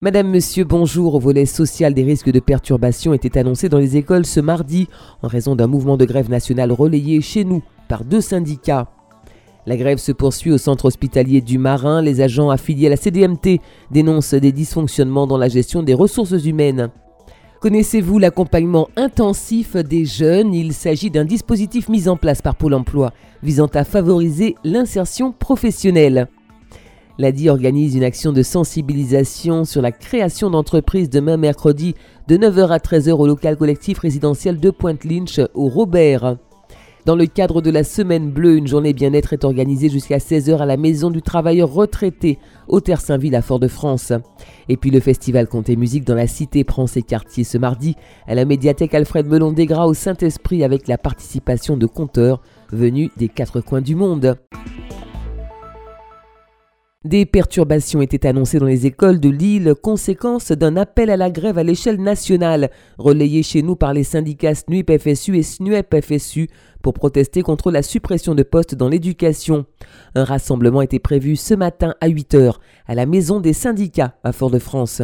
Madame, Monsieur, bonjour. Au volet social des risques de perturbation étaient annoncés dans les écoles ce mardi en raison d'un mouvement de grève nationale relayé chez nous par deux syndicats. La grève se poursuit au centre hospitalier du Marin. Les agents affiliés à la CDMT dénoncent des dysfonctionnements dans la gestion des ressources humaines. Connaissez-vous l'accompagnement intensif des jeunes? Il s'agit d'un dispositif mis en place par Pôle Emploi visant à favoriser l'insertion professionnelle. L'ADI organise une action de sensibilisation sur la création d'entreprises demain mercredi de 9h à 13h au local collectif résidentiel de Pointe-Lynch au Robert. Dans le cadre de la Semaine Bleue, une journée bien-être est organisée jusqu'à 16h à la Maison du Travailleur retraité au Terre-Saint-Ville à Fort-de-France. Et puis le festival et Musique dans la Cité prend ses quartiers ce mardi à la médiathèque Alfred Melon Desgras au Saint-Esprit avec la participation de conteurs venus des quatre coins du monde. Des perturbations étaient annoncées dans les écoles de Lille, conséquence d'un appel à la grève à l'échelle nationale, relayé chez nous par les syndicats SNUIP FSU et SNUEP FSU pour protester contre la suppression de postes dans l'éducation. Un rassemblement était prévu ce matin à 8 h à la maison des syndicats à Fort-de-France.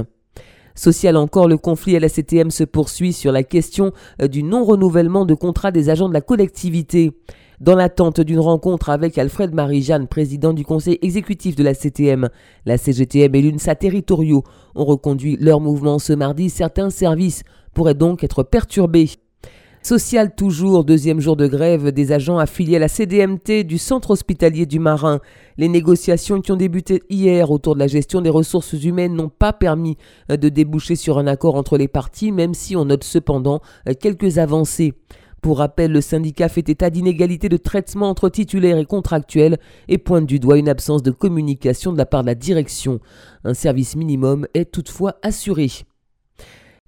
Social encore, le conflit à la CTM se poursuit sur la question du non-renouvellement de contrat des agents de la collectivité. Dans l'attente d'une rencontre avec Alfred Marie-Jeanne, président du conseil exécutif de la CTM, la CGTM et l'UNSA territoriaux ont reconduit leur mouvement ce mardi. Certains services pourraient donc être perturbés. Social toujours, deuxième jour de grève des agents affiliés à la CDMT du centre hospitalier du Marin. Les négociations qui ont débuté hier autour de la gestion des ressources humaines n'ont pas permis de déboucher sur un accord entre les parties, même si on note cependant quelques avancées. Pour rappel, le syndicat fait état d'inégalité de traitement entre titulaires et contractuels et pointe du doigt une absence de communication de la part de la direction. Un service minimum est toutefois assuré.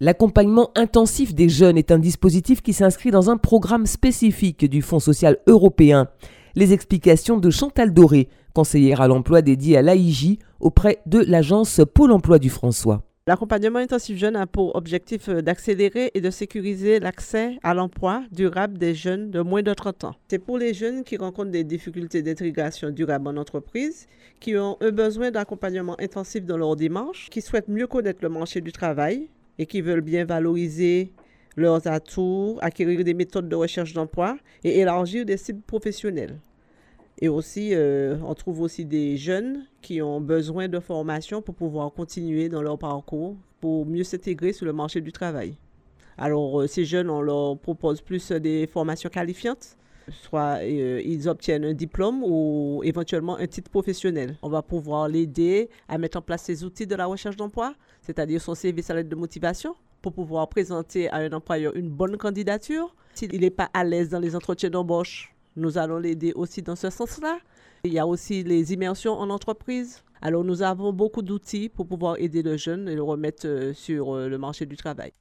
L'accompagnement intensif des jeunes est un dispositif qui s'inscrit dans un programme spécifique du Fonds social européen. Les explications de Chantal Doré, conseillère à l'emploi dédiée à l'AIJ auprès de l'agence Pôle emploi du François. L'accompagnement intensif jeune a pour objectif euh, d'accélérer et de sécuriser l'accès à l'emploi durable des jeunes de moins de 30 ans. C'est pour les jeunes qui rencontrent des difficultés d'intégration durable en entreprise, qui ont un besoin d'accompagnement intensif dans leur démarche, qui souhaitent mieux connaître le marché du travail et qui veulent bien valoriser leurs atouts, acquérir des méthodes de recherche d'emploi et élargir des cibles professionnelles. Et aussi, euh, on trouve aussi des jeunes qui ont besoin de formation pour pouvoir continuer dans leur parcours, pour mieux s'intégrer sur le marché du travail. Alors, euh, ces jeunes, on leur propose plus des formations qualifiantes, soit euh, ils obtiennent un diplôme ou éventuellement un titre professionnel. On va pouvoir l'aider à mettre en place ces outils de la recherche d'emploi, c'est-à-dire son CV, sa lettre de motivation, pour pouvoir présenter à un employeur une bonne candidature. S'il n'est pas à l'aise dans les entretiens d'embauche, nous allons l'aider aussi dans ce sens-là. Il y a aussi les immersions en entreprise. Alors nous avons beaucoup d'outils pour pouvoir aider le jeune et le remettre euh, sur euh, le marché du travail.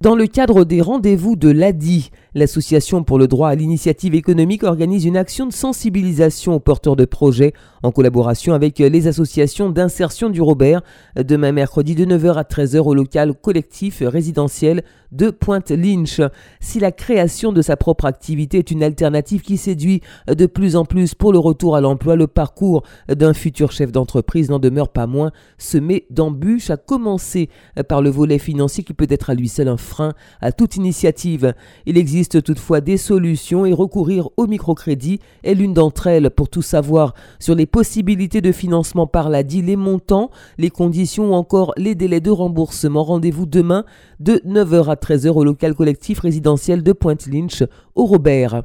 Dans le cadre des rendez-vous de l'ADI, l'Association pour le droit à l'initiative économique organise une action de sensibilisation aux porteurs de projets en collaboration avec les associations d'insertion du Robert, demain mercredi de 9h à 13h au local collectif résidentiel de Pointe-Lynch. Si la création de sa propre activité est une alternative qui séduit de plus en plus pour le retour à l'emploi, le parcours d'un futur chef d'entreprise n'en demeure pas moins semé d'embûches, à commencer par le volet financier qui peut être à lui seul un frein à toute initiative. Il existe toutefois des solutions et recourir au microcrédit est l'une d'entre elles pour tout savoir sur les possibilités de financement par l'ADI, les montants, les conditions ou encore les délais de remboursement. Rendez-vous demain de 9h à 13h au local collectif résidentiel de Pointe-Lynch au Robert.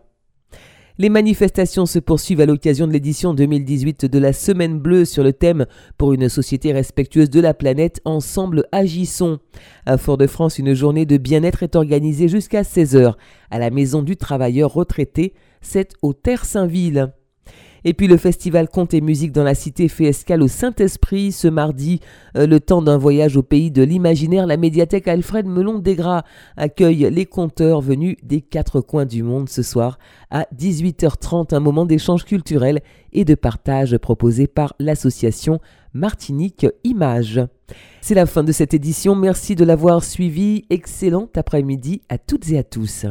Les manifestations se poursuivent à l'occasion de l'édition 2018 de la Semaine Bleue sur le thème Pour une société respectueuse de la planète, ensemble agissons. À Fort-de-France, une journée de bien-être est organisée jusqu'à 16h à la Maison du Travailleur retraité, c'est au Terre-Saint-Ville. Et puis le festival Conte et musique dans la cité fait escale au Saint-Esprit ce mardi. Euh, le temps d'un voyage au pays de l'imaginaire, la médiathèque Alfred Melon Desgras accueille les conteurs venus des quatre coins du monde ce soir à 18h30, un moment d'échange culturel et de partage proposé par l'association Martinique Images. C'est la fin de cette édition, merci de l'avoir suivi. Excellent après-midi à toutes et à tous.